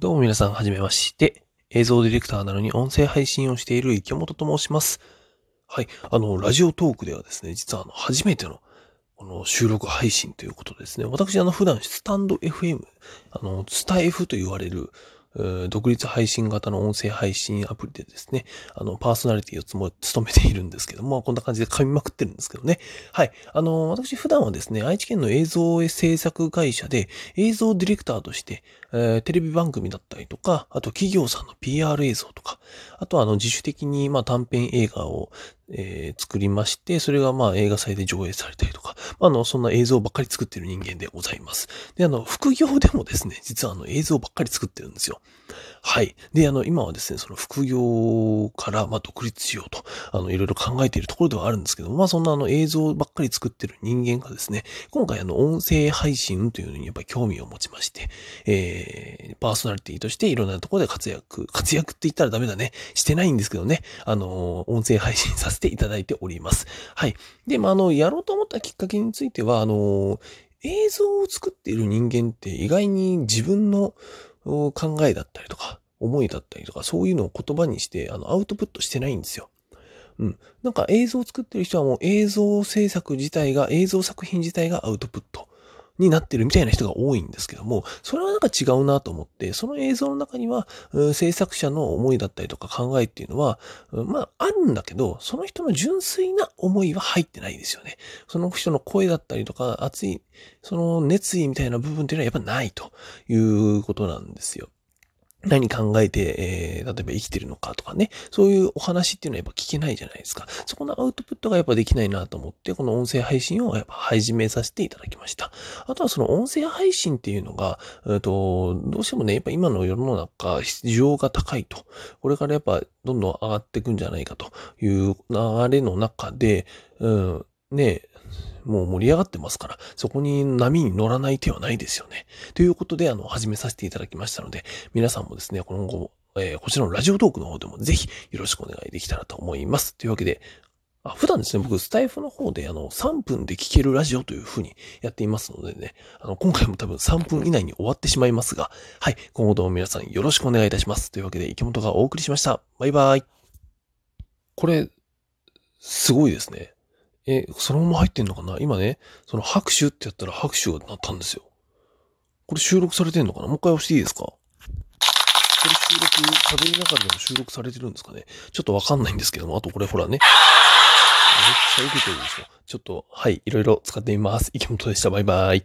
どうも皆さん、はじめまして。映像ディレクターなのに音声配信をしている池本と申します。はい。あの、ラジオトークではですね、実はあの、初めての、この収録配信ということですね、私、あの、普段、スタンド FM、あの、スタ F と言われる、独立配信型の音声配信アプリでですね、あの、パーソナリティをつも務めているんですけども、こんな感じで噛みまくってるんですけどね。はい。あの、私普段はですね、愛知県の映像制作会社で映像ディレクターとして、えーテレビ番組だったりとか、あと企業さんの PR 映像とか、あとはあの自主的にまあ短編映画を、えー作りまして、それがまあ映画祭で上映されたりとか、まああの、そんな映像ばっかり作ってる人間でございます。で、あの、副業でもですね、実はあの映像ばっかり作ってるんですよ。はい。で、あの、今はですね、その副業からまあ独立しようと、あの、いろいろ考えているところではあるんですけども、まあそんなあの映像ばっかり作ってる人間がですね、今回あの音声配信というのにやっぱり興味を持ちまして、えー、パーソナリティとしていろんなところで活躍、活躍って言ったらダメだね。してないんですけどね。あの、音声配信させていただいております。はい。で、まあ、あの、やろうと思ったきっかけについては、あの、映像を作っている人間って意外に自分の考えだったりとか、思いだったりとか、そういうのを言葉にして、あの、アウトプットしてないんですよ。うん。なんか映像を作ってる人はもう映像制作自体が、映像作品自体がアウトプットになってるみたいな人が多いんですけども、それはなんか違うなと思って、その映像の中には、うん制作者の思いだったりとか考えっていうのは、うんまあ、あるんだけど、その人の純粋な思いは入ってないですよね。その人の声だったりとか、熱い、その熱意みたいな部分っていうのはやっぱないということなんですよ。何考えて、えー、例えば生きてるのかとかね、そういうお話っていうのはやっぱ聞けないじゃないですか。そこのアウトプットがやっぱできないなと思って、この音声配信をやっぱ始めさせていただきました。あとはその音声配信っていうのが、えっと、どうしてもね、やっぱ今の世の中、需要が高いと。これからやっぱどんどん上がっていくんじゃないかという流れの中で、うん、ね、もう盛り上がってますから、そこに波に乗らない手はないですよね。ということで、あの、始めさせていただきましたので、皆さんもですね、今後、えーこちらのラジオトークの方でもぜひよろしくお願いできたらと思います。というわけで、あ普段ですね、僕、スタイフの方で、あの、3分で聞けるラジオという風にやっていますのでね、あの、今回も多分3分以内に終わってしまいますが、はい、今後とも皆さんよろしくお願いいたします。というわけで、池本がお送りしました。バイバイ。これ、すごいですね。え、そのまま入ってんのかな？今ね、その拍手ってやったら拍手がなったんですよ。これ収録されてんのかな？もう一回押していいですか？これ収録、喋りながらでも収録されてるんですかね？ちょっとわかんないんですけども、あとこれほらね。めっちゃ受けてるでしょ。ちょっと、はい、いろいろ使ってみます。池本でした。バイバイ。